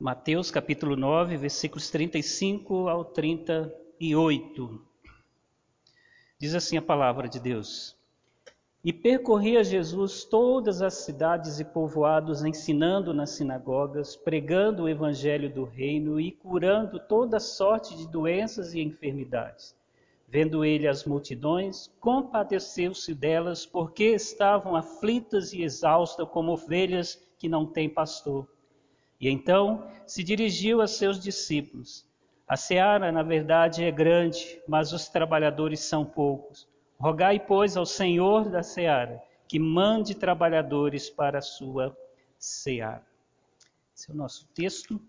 Mateus capítulo 9, versículos 35 ao 38. Diz assim a palavra de Deus: E percorria Jesus todas as cidades e povoados, ensinando nas sinagogas, pregando o evangelho do reino e curando toda sorte de doenças e enfermidades. Vendo ele as multidões, compadeceu-se delas, porque estavam aflitas e exaustas como ovelhas que não têm pastor. E então se dirigiu a seus discípulos: A seara, na verdade, é grande, mas os trabalhadores são poucos. Rogai, pois, ao Senhor da seara que mande trabalhadores para a sua seara. Esse é o nosso texto.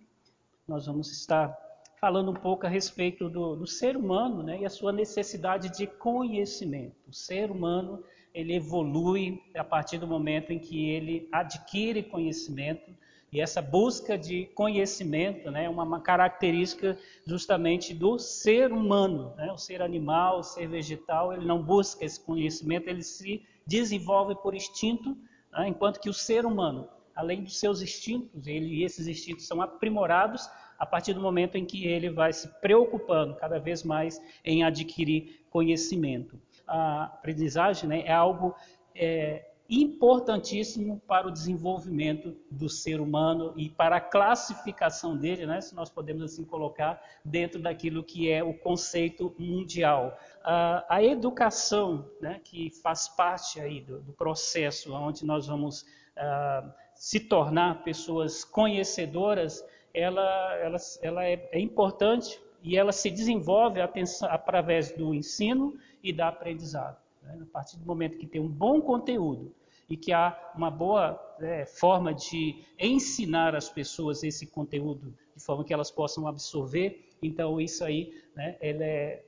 Nós vamos estar falando um pouco a respeito do, do ser humano né, e a sua necessidade de conhecimento. O ser humano ele evolui a partir do momento em que ele adquire conhecimento e essa busca de conhecimento né, é uma característica justamente do ser humano. Né? O ser animal, o ser vegetal, ele não busca esse conhecimento, ele se desenvolve por instinto, né? enquanto que o ser humano, além dos seus instintos, ele, esses instintos são aprimorados a partir do momento em que ele vai se preocupando cada vez mais em adquirir conhecimento. A aprendizagem né, é algo é, importantíssimo para o desenvolvimento do ser humano e para a classificação dele, né, se nós podemos assim colocar, dentro daquilo que é o conceito mundial. Uh, a educação, né, que faz parte aí do, do processo onde nós vamos uh, se tornar pessoas conhecedoras, ela, ela, ela é, é importante e ela se desenvolve através do ensino e da aprendizado. Né? A partir do momento que tem um bom conteúdo e que há uma boa é, forma de ensinar as pessoas esse conteúdo de forma que elas possam absorver, então isso aí né, é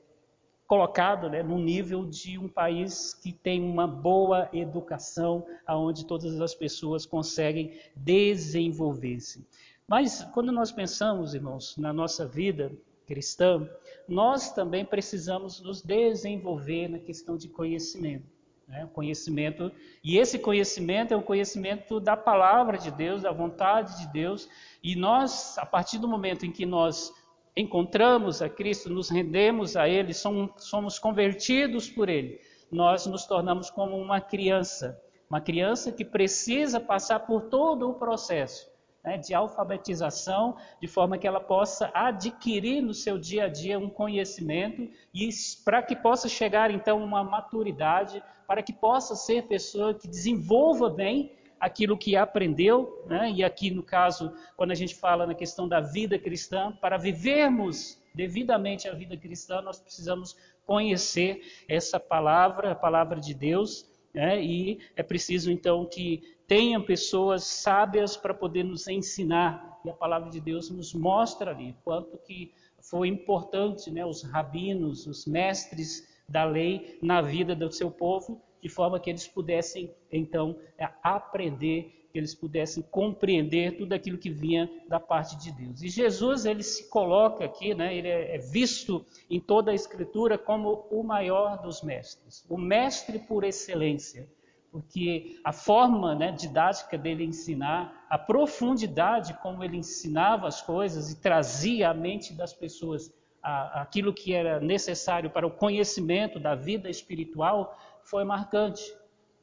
colocado né, no nível de um país que tem uma boa educação, onde todas as pessoas conseguem desenvolver-se. Mas quando nós pensamos, irmãos, na nossa vida cristã, nós também precisamos nos desenvolver na questão de conhecimento. Né? Conhecimento, e esse conhecimento é o conhecimento da palavra de Deus, da vontade de Deus, e nós, a partir do momento em que nós encontramos a Cristo, nos rendemos a Ele, somos, somos convertidos por Ele, nós nos tornamos como uma criança, uma criança que precisa passar por todo o processo né, de alfabetização, de forma que ela possa adquirir no seu dia a dia um conhecimento e para que possa chegar então uma maturidade, para que possa ser pessoa que desenvolva bem aquilo que aprendeu, né? e aqui no caso, quando a gente fala na questão da vida cristã, para vivermos devidamente a vida cristã, nós precisamos conhecer essa palavra, a palavra de Deus, né? e é preciso então que tenham pessoas sábias para poder nos ensinar. E a palavra de Deus nos mostra ali quanto que foi importante né, os rabinos, os mestres da lei na vida do seu povo, de forma que eles pudessem então é, aprender, que eles pudessem compreender tudo aquilo que vinha da parte de Deus. E Jesus ele se coloca aqui, né, ele é, é visto em toda a Escritura como o maior dos mestres, o mestre por excelência porque a forma né, didática dele ensinar, a profundidade como ele ensinava as coisas e trazia à mente das pessoas a, aquilo que era necessário para o conhecimento da vida espiritual, foi marcante.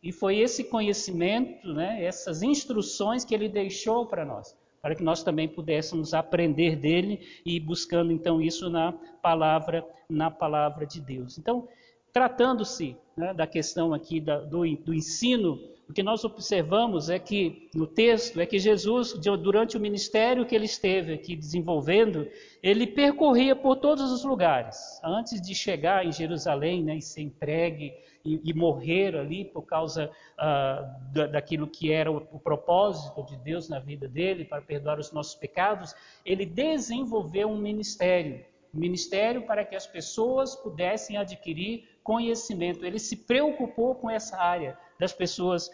E foi esse conhecimento, né, essas instruções que ele deixou para nós, para que nós também pudéssemos aprender dele e buscando então isso na palavra, na palavra de Deus. Então, Tratando-se né, da questão aqui da, do, do ensino, o que nós observamos é que, no texto, é que Jesus, durante o ministério que ele esteve aqui desenvolvendo, ele percorria por todos os lugares. Antes de chegar em Jerusalém né, e ser entregue e, e morrer ali por causa uh, da, daquilo que era o, o propósito de Deus na vida dele, para perdoar os nossos pecados, ele desenvolveu um ministério ministério para que as pessoas pudessem adquirir conhecimento. Ele se preocupou com essa área das pessoas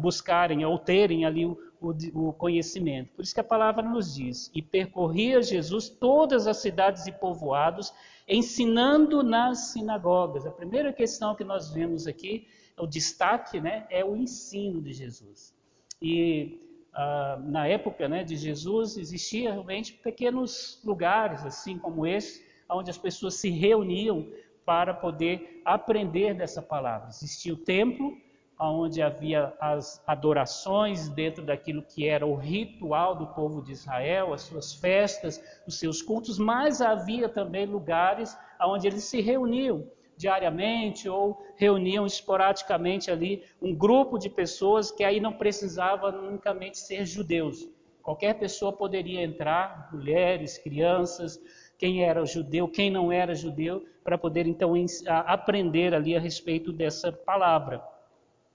buscarem ou terem ali o, o, o, conhecimento. Por isso que a palavra nos diz: e percorria Jesus todas as cidades e povoados, ensinando nas sinagogas. A primeira questão que nós vemos aqui, o destaque, né, é o ensino de Jesus. E ah, na época né, de Jesus, existia realmente pequenos lugares, assim como esse, onde as pessoas se reuniam para poder aprender dessa palavra. Existia o templo, onde havia as adorações dentro daquilo que era o ritual do povo de Israel, as suas festas, os seus cultos, mas havia também lugares onde eles se reuniam diariamente ou reuniam esporadicamente ali um grupo de pessoas que aí não precisava unicamente ser judeus. Qualquer pessoa poderia entrar, mulheres, crianças, quem era judeu, quem não era judeu, para poder então aprender ali a respeito dessa palavra.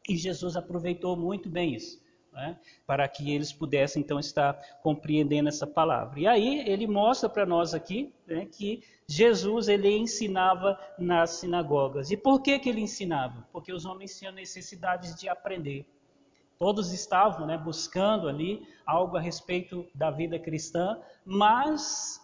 E Jesus aproveitou muito bem isso, né? para que eles pudessem então estar compreendendo essa palavra. E aí ele mostra para nós aqui né, que Jesus ele ensinava nas sinagogas. E por que, que ele ensinava? Porque os homens tinham necessidades de aprender. Todos estavam né, buscando ali algo a respeito da vida cristã, mas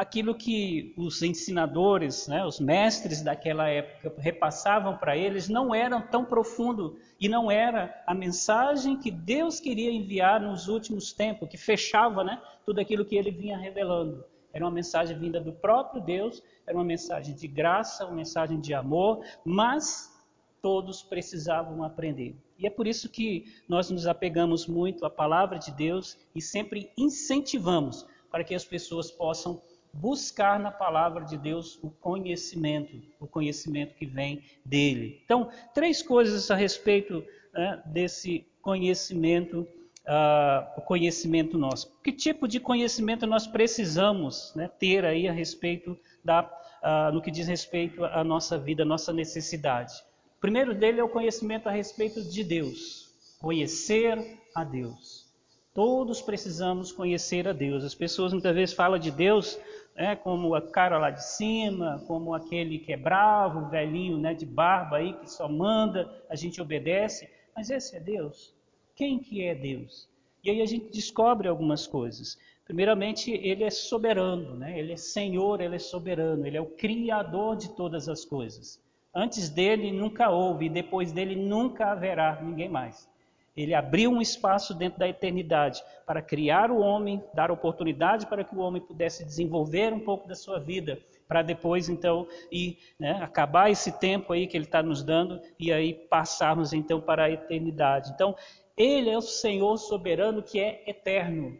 aquilo que os ensinadores, né, os mestres daquela época repassavam para eles não era tão profundo e não era a mensagem que Deus queria enviar nos últimos tempos, que fechava né, tudo aquilo que ele vinha revelando. Era uma mensagem vinda do próprio Deus, era uma mensagem de graça, uma mensagem de amor, mas todos precisavam aprender. E é por isso que nós nos apegamos muito à palavra de Deus e sempre incentivamos para que as pessoas possam buscar na palavra de Deus o conhecimento, o conhecimento que vem dele. Então, três coisas a respeito né, desse conhecimento, uh, o conhecimento nosso. Que tipo de conhecimento nós precisamos né, ter aí a respeito da, uh, no que diz respeito à nossa vida, à nossa necessidade? O primeiro dele é o conhecimento a respeito de Deus, conhecer a Deus. Todos precisamos conhecer a Deus. As pessoas muitas vezes falam de Deus né, como a cara lá de cima, como aquele que é bravo, velhinho né, de barba aí, que só manda, a gente obedece. Mas esse é Deus? Quem que é Deus? E aí a gente descobre algumas coisas. Primeiramente, ele é soberano, né? ele é Senhor, ele é soberano, ele é o Criador de todas as coisas. Antes dele nunca houve, e depois dele nunca haverá ninguém mais. Ele abriu um espaço dentro da eternidade para criar o homem, dar oportunidade para que o homem pudesse desenvolver um pouco da sua vida, para depois então ir, né, acabar esse tempo aí que ele está nos dando e aí passarmos então para a eternidade. Então, ele é o Senhor soberano que é eterno.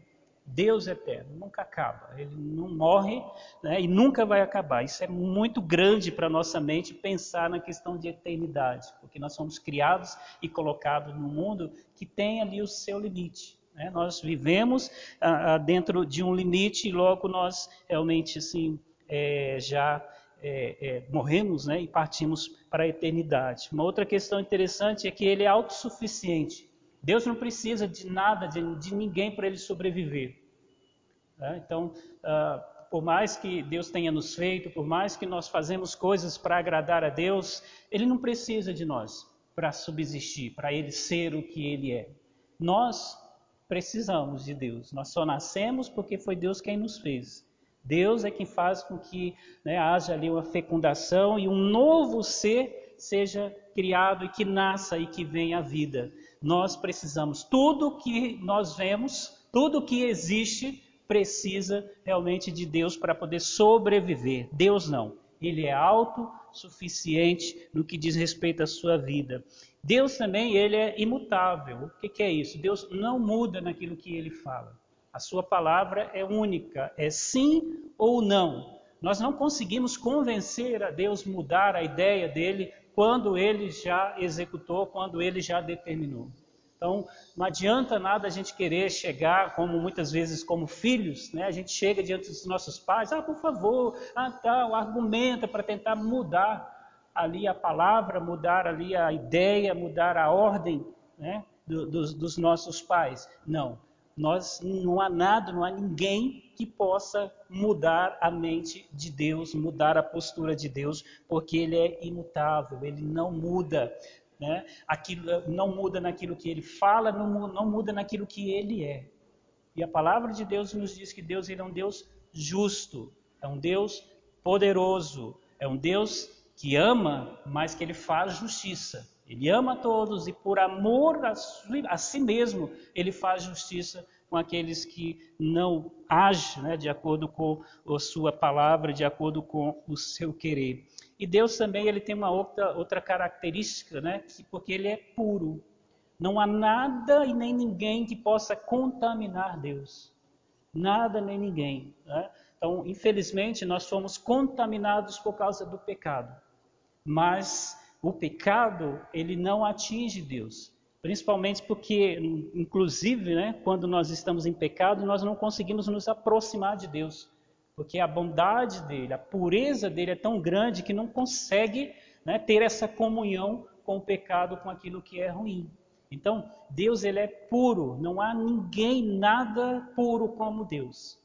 Deus é eterno, nunca acaba, ele não morre né, e nunca vai acabar. Isso é muito grande para nossa mente pensar na questão de eternidade, porque nós somos criados e colocados no mundo que tem ali o seu limite. Né? Nós vivemos ah, ah, dentro de um limite e logo nós realmente assim, é, já é, é, morremos né, e partimos para a eternidade. Uma outra questão interessante é que ele é autossuficiente. Deus não precisa de nada, de, de ninguém para ele sobreviver. Né? Então, uh, por mais que Deus tenha nos feito, por mais que nós fazemos coisas para agradar a Deus, Ele não precisa de nós para subsistir, para Ele ser o que Ele é. Nós precisamos de Deus. Nós só nascemos porque foi Deus quem nos fez. Deus é quem faz com que né, haja ali uma fecundação e um novo ser seja criado e que nasça e que venha à vida. Nós precisamos. Tudo que nós vemos, tudo que existe, precisa realmente de Deus para poder sobreviver. Deus não. Ele é autossuficiente no que diz respeito à sua vida. Deus também, ele é imutável. O que, que é isso? Deus não muda naquilo que ele fala. A sua palavra é única, é sim ou não. Nós não conseguimos convencer a Deus mudar a ideia dele quando ele já executou, quando ele já determinou. Então, não adianta nada a gente querer chegar, como muitas vezes como filhos, né? A gente chega diante dos nossos pais, ah, por favor, ah, tal, argumenta para tentar mudar ali a palavra, mudar ali a ideia, mudar a ordem, né? dos, dos nossos pais. Não, nós não há nada, não há ninguém que possa mudar a mente de Deus, mudar a postura de Deus, porque ele é imutável, ele não muda. Né? Aquilo não muda naquilo que ele fala, não, não muda naquilo que ele é. E a palavra de Deus nos diz que Deus ele é um Deus justo, é um Deus poderoso, é um Deus que ama, mas que ele faz justiça. Ele ama todos e por amor a, a si mesmo, ele faz justiça com aqueles que não agem né, de acordo com a sua palavra, de acordo com o seu querer. E Deus também ele tem uma outra, outra característica, né, porque ele é puro. Não há nada e nem ninguém que possa contaminar Deus. Nada nem ninguém. Né? Então, infelizmente, nós fomos contaminados por causa do pecado. Mas o pecado, ele não atinge Deus. Principalmente porque, inclusive, né, quando nós estamos em pecado, nós não conseguimos nos aproximar de Deus. Porque a bondade dele, a pureza dele é tão grande que não consegue né, ter essa comunhão com o pecado, com aquilo que é ruim. Então, Deus ele é puro, não há ninguém, nada puro como Deus.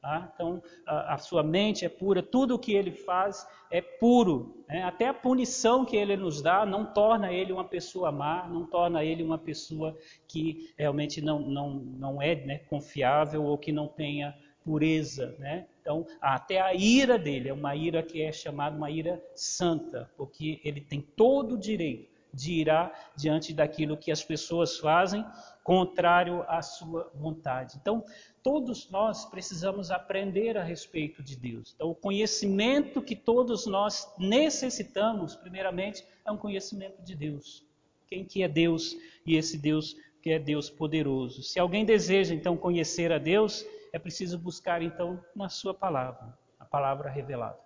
Tá? Então, a, a, sua mente é pura, tudo o que ele faz é puro. Né? Até a punição que ele nos dá não torna ele uma pessoa má, não torna ele uma pessoa que realmente não, não, não é né, confiável ou que não tenha pureza. Né? Então, até a ira dele é uma ira que é chamada uma ira santa, porque ele tem todo o direito de irá diante daquilo que as pessoas fazem contrário à sua vontade. Então, todos nós precisamos aprender a respeito de Deus. Então, o conhecimento que todos nós necessitamos, primeiramente, é um conhecimento de Deus. Quem que é Deus e esse Deus que é Deus poderoso. Se alguém deseja então conhecer a Deus, é preciso buscar então na sua palavra, a palavra revelada.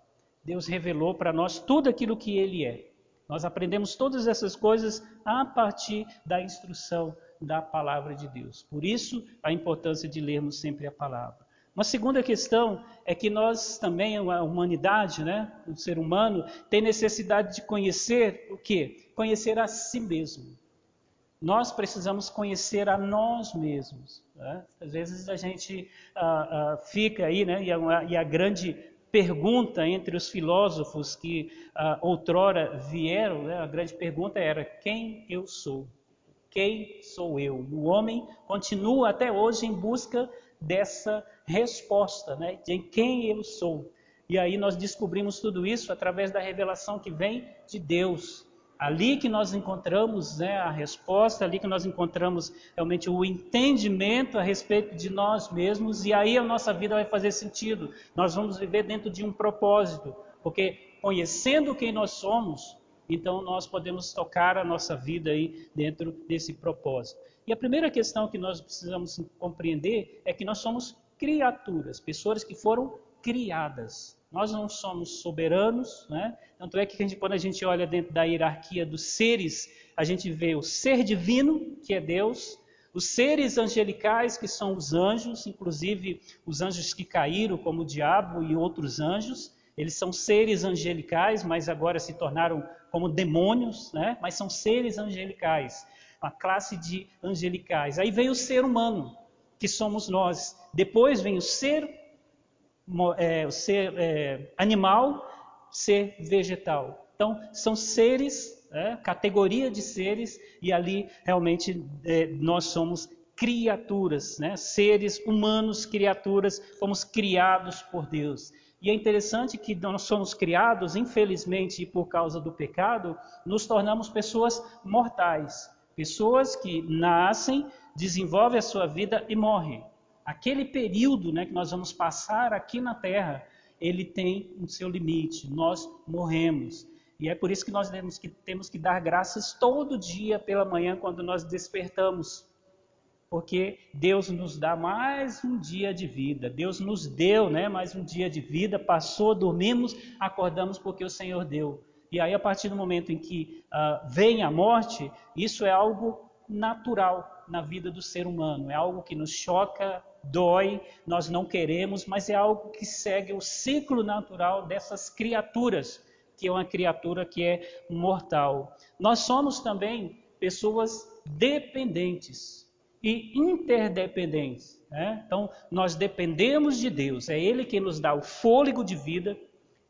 Deus revelou para nós tudo aquilo que ele é. Nós aprendemos todas essas coisas a partir da instrução da palavra de Deus. Por isso, a importância de lermos sempre a palavra. Uma segunda questão é que nós também, a humanidade, né, o ser humano, tem necessidade de conhecer o quê? Conhecer a si mesmo. Nós precisamos conhecer a nós mesmos. Né? Às vezes a gente ah, ah, fica aí, né, e a, e a grande pergunta entre os filósofos que uh, outrora vieram, né, a grande pergunta era: quem eu sou? Quem sou eu? O homem continua até hoje em busca dessa resposta, né, de quem eu sou. E aí nós descobrimos tudo isso através da revelação que vem de Deus. Ali que nós encontramos né, a resposta, ali que nós encontramos realmente o entendimento a respeito de nós mesmos, e aí a nossa vida vai fazer sentido. Nós vamos viver dentro de um propósito, porque conhecendo quem nós somos, então nós podemos tocar a nossa vida aí dentro desse propósito. E a primeira questão que nós precisamos compreender é que nós somos criaturas, pessoas que foram criadas. Nós não somos soberanos, né? Tanto é que quando a gente olha dentro da hierarquia dos seres, a gente vê o ser divino, que é Deus, os seres angelicais, que são os anjos, inclusive os anjos que caíram, como o diabo e outros anjos, eles são seres angelicais, mas agora se tornaram como demônios, né? mas são seres angelicais, uma classe de angelicais. Aí vem o ser humano, que somos nós. Depois vem o ser é, ser é, animal, ser vegetal. Então, são seres, é, categoria de seres, e ali realmente é, nós somos criaturas, né? seres humanos, criaturas, fomos criados por Deus. E é interessante que nós somos criados, infelizmente, por causa do pecado, nos tornamos pessoas mortais. Pessoas que nascem, desenvolvem a sua vida e morrem aquele período né, que nós vamos passar aqui na Terra, ele tem o um seu limite. Nós morremos. E é por isso que nós temos que, temos que dar graças todo dia pela manhã quando nós despertamos. Porque Deus nos dá mais um dia de vida. Deus nos deu né, mais um dia de vida. Passou, dormimos, acordamos porque o Senhor deu. E aí, a partir do momento em que uh, vem a morte, isso é algo natural na vida do ser humano. É algo que nos choca, dói, nós não queremos, mas é algo que segue o ciclo natural dessas criaturas, que é uma criatura que é mortal. Nós somos também pessoas dependentes e interdependentes. Né? Então, nós dependemos de Deus, é Ele que nos dá o fôlego de vida,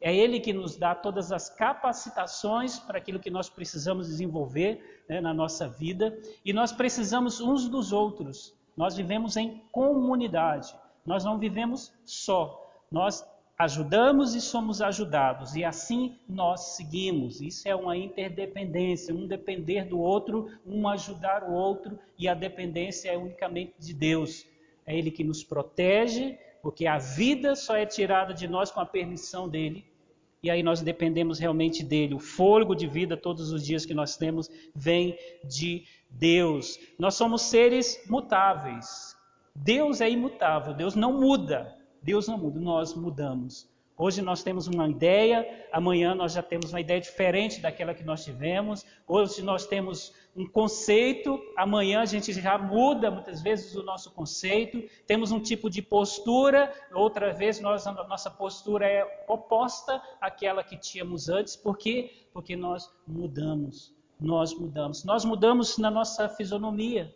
é Ele que nos dá todas as capacitações para aquilo que nós precisamos desenvolver né, na nossa vida, e nós precisamos uns dos outros. Nós vivemos em comunidade, nós não vivemos só. Nós ajudamos e somos ajudados, e assim nós seguimos. Isso é uma interdependência, um depender do outro, um ajudar o outro, e a dependência é unicamente de Deus. É Ele que nos protege, porque a vida só é tirada de nós com a permissão dele. E aí nós dependemos realmente dele. O fôlego de vida todos os dias que nós temos vem de. Nós somos seres mutáveis. Deus é imutável, Deus não muda. Deus não muda, nós mudamos. Hoje nós temos uma ideia, amanhã nós já temos uma ideia diferente daquela que nós tivemos. Hoje nós temos um conceito, amanhã a gente já muda muitas vezes o nosso conceito. Temos um tipo de postura, outra vez nós, a nossa postura é oposta àquela que tínhamos antes. Por quê? Porque nós mudamos. Nós mudamos. Nós mudamos na nossa fisionomia.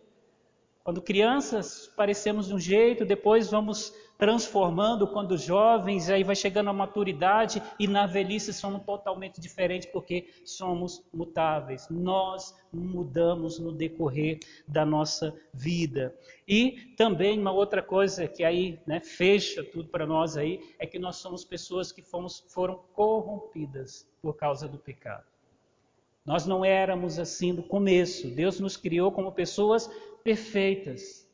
Quando crianças parecemos de um jeito, depois vamos transformando quando jovens, aí vai chegando a maturidade e na velhice somos totalmente diferentes porque somos mutáveis. Nós mudamos no decorrer da nossa vida. E também uma outra coisa que aí né, fecha tudo para nós aí é que nós somos pessoas que fomos, foram corrompidas por causa do pecado. Nós não éramos assim no começo. Deus nos criou como pessoas perfeitas.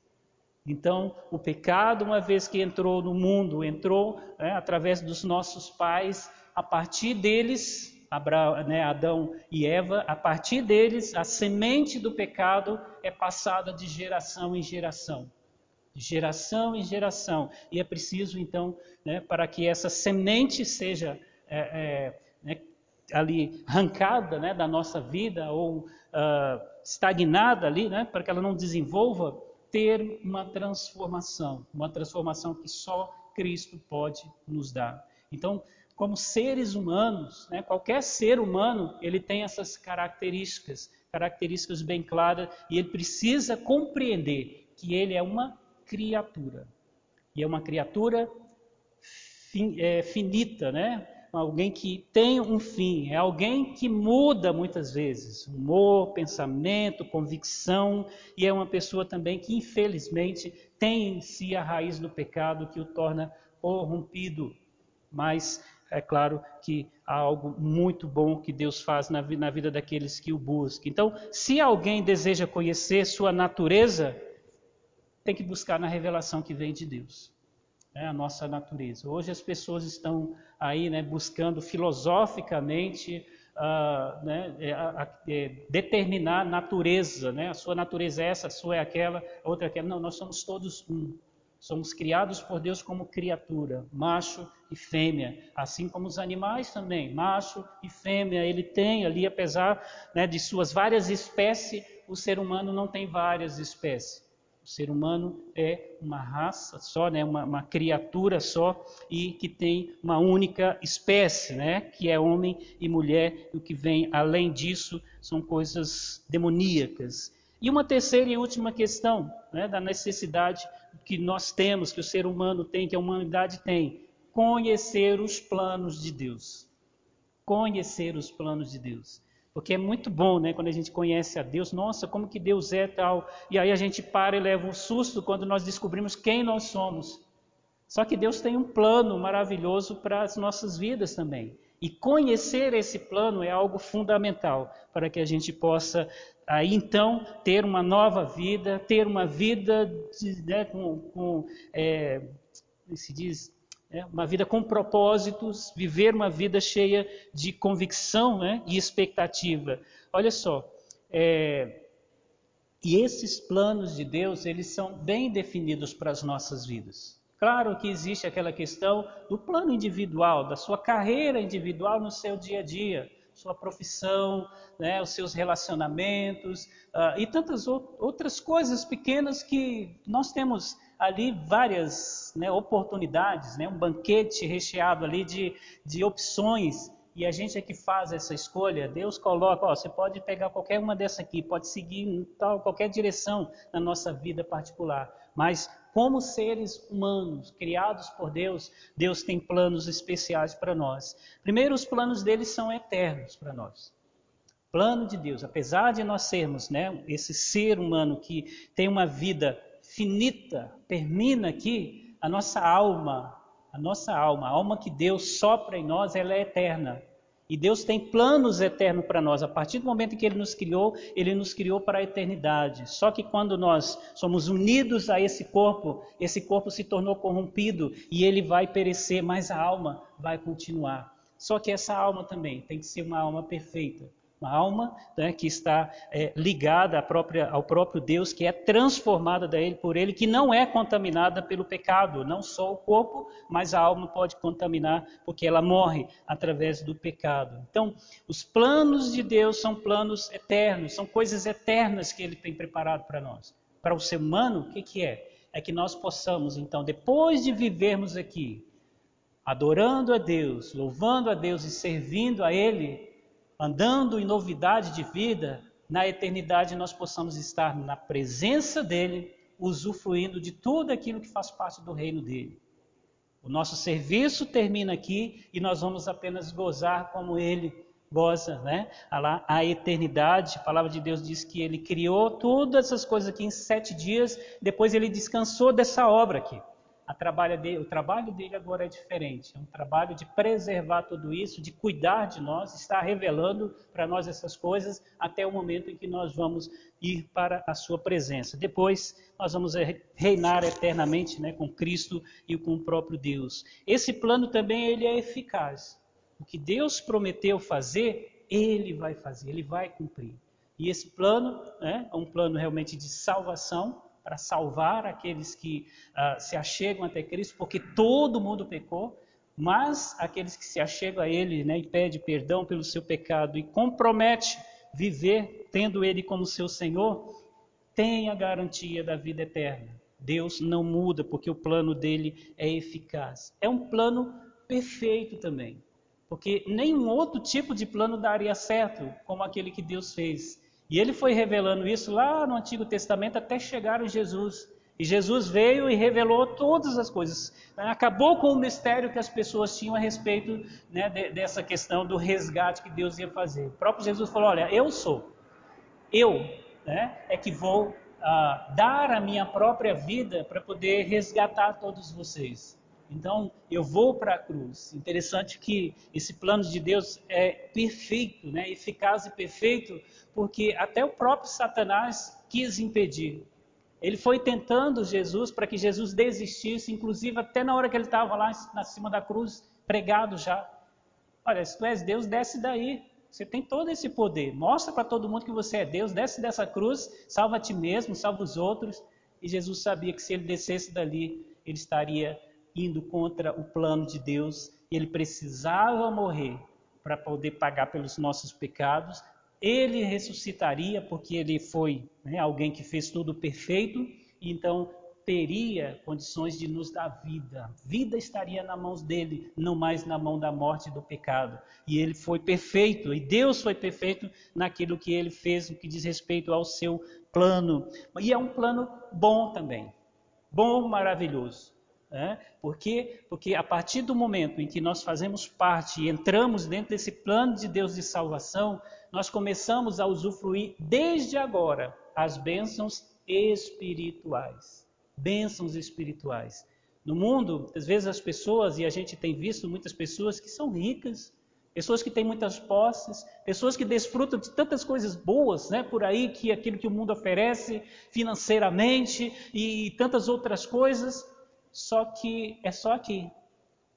Então, o pecado, uma vez que entrou no mundo, entrou né, através dos nossos pais, a partir deles, Abraão, né, Adão e Eva, a partir deles, a semente do pecado é passada de geração em geração. De geração em geração. E é preciso, então, né, para que essa semente seja é, é, ali arrancada né, da nossa vida ou uh, estagnada ali, né, para que ela não desenvolva, ter uma transformação, uma transformação que só Cristo pode nos dar. Então, como seres humanos, né, qualquer ser humano, ele tem essas características, características bem claras, e ele precisa compreender que ele é uma criatura. E é uma criatura é, finita, né? Alguém que tem um fim, é alguém que muda muitas vezes humor, pensamento, convicção, e é uma pessoa também que infelizmente tem em si a raiz do pecado que o torna corrompido. Mas é claro que há algo muito bom que Deus faz na, na vida daqueles que o buscam. Então, se alguém deseja conhecer sua natureza, tem que buscar na revelação que vem de Deus né, a nossa natureza. Hoje as pessoas estão aí né, buscando filosoficamente uh, né, é, é, determinar a natureza, né, a sua natureza é essa, a sua é aquela, a outra é aquela. Não, nós somos todos um. Somos criados por Deus como criatura, macho e fêmea, assim como os animais também, macho e fêmea. Ele tem ali, apesar né, de suas várias espécies, o ser humano não tem várias espécies. O ser humano é uma raça só, né, uma, uma, criatura só e que tem uma única espécie, né, que é homem e mulher. E o que vem além disso são coisas demoníacas. E uma terceira e última questão né, da necessidade que nós temos, que o ser humano tem, que a humanidade tem, conhecer os planos de Deus. Conhecer os planos de Deus. Porque é muito bom, né, quando a gente conhece a Deus, nossa, como que Deus é tal. E aí a gente para e leva um susto quando nós descobrimos quem nós somos. Só que Deus tem um plano maravilhoso para as nossas vidas também. E conhecer esse plano é algo fundamental para que a gente possa aí então ter uma nova vida, ter uma vida de, né, com, com é, se diz é, uma vida com propósitos, viver uma vida cheia de convicção né, e expectativa. Olha só, é, e esses planos de Deus, eles são bem definidos para as nossas vidas. Claro que existe aquela questão do plano individual, da sua carreira individual no seu dia a dia, sua profissão, né, os seus relacionamentos uh, e tantas outras coisas pequenas que nós temos ali várias né, oportunidades, né, um banquete recheado ali de, de opções, e a gente é que faz essa escolha. Deus coloca, ó, você pode pegar qualquer uma dessa aqui, pode seguir tal, qualquer direção na nossa vida particular, mas como seres humanos criados por Deus, Deus tem planos especiais para nós. Primeiro, os planos dele são eternos para nós. Plano de Deus, apesar de nós sermos né, esse ser humano que tem uma vida finita, termina aqui, a nossa alma, a nossa alma, a alma que Deus sopra em nós, ela é eterna. E Deus tem planos eternos para nós. A partir do momento que Ele nos criou, Ele nos criou para a eternidade. Só que quando nós somos unidos a esse corpo, esse corpo se tornou corrompido e ele vai perecer, mas a alma vai continuar. Só que essa alma também tem que ser uma alma perfeita. Uma alma né, que está é, ligada própria, ao próprio Deus, que é transformada ele, por Ele, que não é contaminada pelo pecado. Não só o corpo, mas a alma pode contaminar, porque ela morre através do pecado. Então, os planos de Deus são planos eternos, são coisas eternas que Ele tem preparado para nós. Para o ser humano, o que, que é? É que nós possamos, então, depois de vivermos aqui, adorando a Deus, louvando a Deus e servindo a Ele, andando em novidade de vida, na eternidade nós possamos estar na presença dele, usufruindo de tudo aquilo que faz parte do reino dele. O nosso serviço termina aqui e nós vamos apenas gozar como ele goza, né? A, eternidade, a palavra de Deus diz que ele criou todas essas coisas aqui em sete dias, depois ele descansou dessa obra aqui dele, o trabalho dele agora é diferente. É um trabalho de preservar tudo isso, de cuidar de nós, estar revelando para nós essas coisas até o momento em que nós vamos ir para a sua presença. Depois nós vamos reinar eternamente né, com Cristo e com o próprio Deus. Esse plano também ele é eficaz. O que Deus prometeu fazer, ele vai fazer, ele vai cumprir. E esse plano né, é um plano realmente de salvação, para salvar aqueles que uh, se achegam até Cristo, porque todo mundo pecou, mas aqueles que se achegam a Ele né, e pede perdão pelo seu pecado e compromete viver tendo Ele como seu Senhor, tem a garantia da vida eterna. Deus não muda porque o plano dele é eficaz. É um plano perfeito também, porque nenhum outro tipo de plano daria certo como aquele que Deus fez. E ele foi revelando isso lá no Antigo Testamento até chegar em Jesus. E Jesus veio e revelou todas as coisas. Acabou com o mistério que as pessoas tinham a respeito né, de, dessa questão do resgate que Deus ia fazer. O próprio Jesus falou: Olha, eu sou, eu né, é que vou uh, dar a minha própria vida para poder resgatar todos vocês. Então, eu vou para a cruz. Interessante que esse plano de Deus é perfeito, né? eficaz e perfeito, porque até o próprio Satanás quis impedir. Ele foi tentando Jesus para que Jesus desistisse, inclusive até na hora que ele estava lá na cima da cruz, pregado já. Olha, se tu és Deus, desce daí. Você tem todo esse poder. Mostra para todo mundo que você é Deus, desce dessa cruz, salva a ti mesmo, salva os outros. E Jesus sabia que se ele descesse dali, ele estaria indo contra o plano de Deus, ele precisava morrer para poder pagar pelos nossos pecados. Ele ressuscitaria porque ele foi né, alguém que fez tudo perfeito, então teria condições de nos dar vida. Vida estaria nas mãos dele, não mais na mão da morte e do pecado. E ele foi perfeito, e Deus foi perfeito naquilo que ele fez, no que diz respeito ao seu plano. E é um plano bom também. Bom, maravilhoso. É? Por quê? Porque a partir do momento em que nós fazemos parte e entramos dentro desse plano de Deus de salvação, nós começamos a usufruir desde agora as bênçãos espirituais. Bênçãos espirituais. No mundo, às vezes as pessoas, e a gente tem visto muitas pessoas que são ricas, pessoas que têm muitas posses, pessoas que desfrutam de tantas coisas boas, né, por aí que aquilo que o mundo oferece financeiramente e tantas outras coisas, só que é só aqui.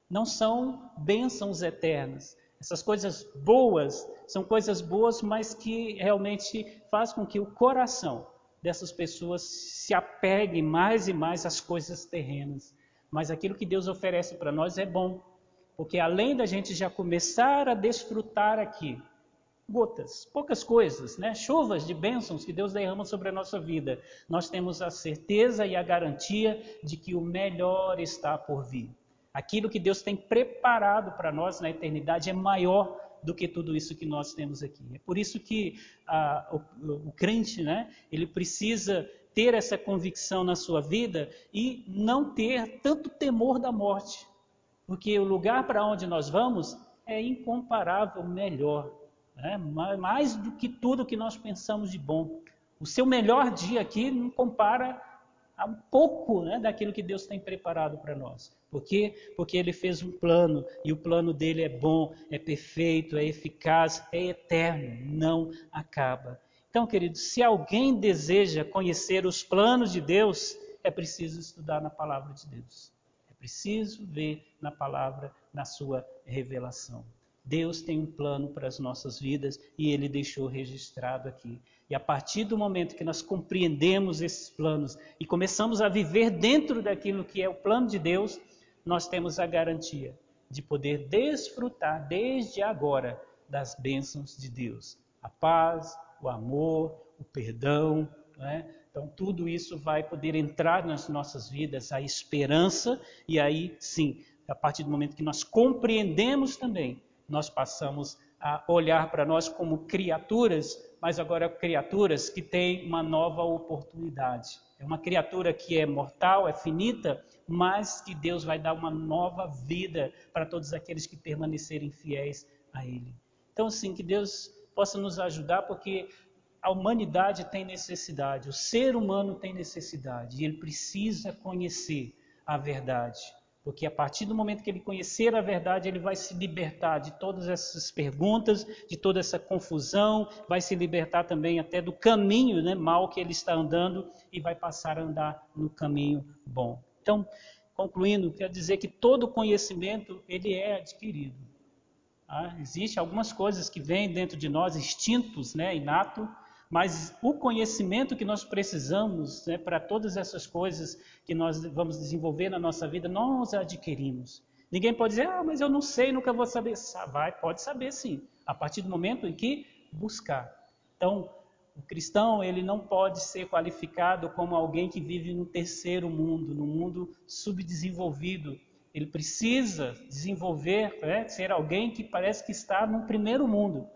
Não são bênçãos eternas. Essas coisas boas são coisas boas, mas que realmente faz com que o coração dessas pessoas se apegue mais e mais às coisas terrenas. Mas aquilo que Deus oferece para nós é bom, porque além da gente já começar a desfrutar aqui gotas, poucas coisas, né? chuvas de bênçãos que Deus derrama sobre a nossa vida, nós temos a certeza e a garantia de que o melhor está por vir. Aquilo que Deus tem preparado para nós na eternidade é maior do que tudo isso que nós temos aqui. É por isso que ah, o, o crente, né, ele precisa ter essa convicção na sua vida e não ter tanto temor da morte, porque o lugar para onde nós vamos é incomparável melhor né? mais do que tudo que nós pensamos de bom. O seu melhor dia aqui não compara a um pouco né, daquilo que Deus tem preparado para nós. Por quê? Porque ele fez um plano e o plano dele é bom, é perfeito, é eficaz, é eterno, não acaba. Então, queridos, se alguém deseja conhecer os planos de Deus, é preciso estudar na palavra de Deus. É preciso ver na palavra, na sua revelação. Deus tem um plano para as nossas vidas e ele deixou registrado aqui. E a partir do momento que nós compreendemos esses planos e começamos a viver dentro daquilo que é o plano de Deus, nós temos a garantia de poder desfrutar desde agora das bênçãos de Deus. A paz, o amor, o perdão, né? Então, tudo isso vai poder entrar nas nossas vidas, a esperança, e aí sim, a partir do momento que nós compreendemos também nós passamos a olhar para nós como criaturas, mas agora criaturas que têm uma nova oportunidade. É uma criatura que é mortal, é finita, mas que Deus vai dar uma nova vida para todos aqueles que permanecerem fiéis a Ele. Então, sim, que Deus possa nos ajudar, porque a humanidade tem necessidade, o ser humano tem necessidade, e ele precisa conhecer a verdade. Porque a partir do momento que ele conhecer a verdade, ele vai se libertar de todas essas perguntas, de toda essa confusão, vai se libertar também até do caminho né, mal que ele está andando e vai passar a andar no caminho bom. Então, concluindo, quero dizer que todo conhecimento ele é adquirido. Ah, Existem algumas coisas que vêm dentro de nós, instintos, né, inato, mas o conhecimento que nós precisamos né, para todas essas coisas que nós vamos desenvolver na nossa vida, nós adquirimos. Ninguém pode dizer, ah, mas eu não sei, nunca vou saber. Vai, pode saber sim, a partir do momento em que buscar. Então, o cristão ele não pode ser qualificado como alguém que vive no terceiro mundo, no mundo subdesenvolvido. Ele precisa desenvolver, né, ser alguém que parece que está no primeiro mundo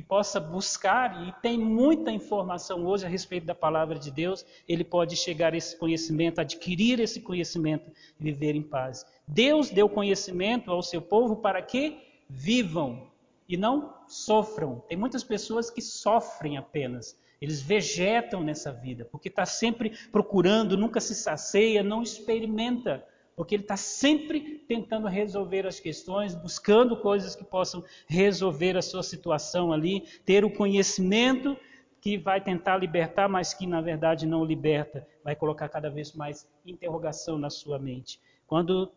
que possa buscar, e tem muita informação hoje a respeito da palavra de Deus, ele pode chegar a esse conhecimento, adquirir esse conhecimento e viver em paz. Deus deu conhecimento ao seu povo para que vivam e não sofram. Tem muitas pessoas que sofrem apenas. Eles vegetam nessa vida, porque está sempre procurando, nunca se sacia, não experimenta porque ele está sempre tentando resolver as questões, buscando coisas que possam resolver a sua situação ali, ter o conhecimento que vai tentar libertar, mas que na verdade não liberta, vai colocar cada vez mais interrogação na sua mente. Quando,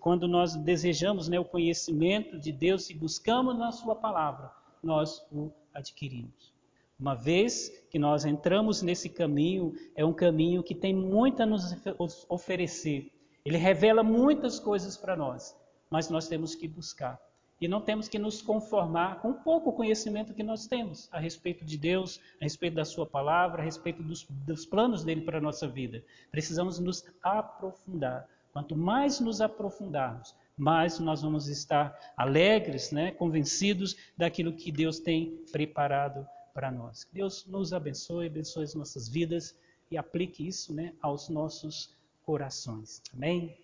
quando nós desejamos né, o conhecimento de Deus e buscamos na Sua palavra, nós o adquirimos. Uma vez que nós entramos nesse caminho, é um caminho que tem muito a nos oferecer, ele revela muitas coisas para nós, mas nós temos que buscar. E não temos que nos conformar com pouco conhecimento que nós temos a respeito de Deus, a respeito da Sua palavra, a respeito dos, dos planos dele para a nossa vida. Precisamos nos aprofundar. Quanto mais nos aprofundarmos, mais nós vamos estar alegres, né, convencidos daquilo que Deus tem preparado para nós. Deus nos abençoe, abençoe as nossas vidas e aplique isso né, aos nossos corações. Amém?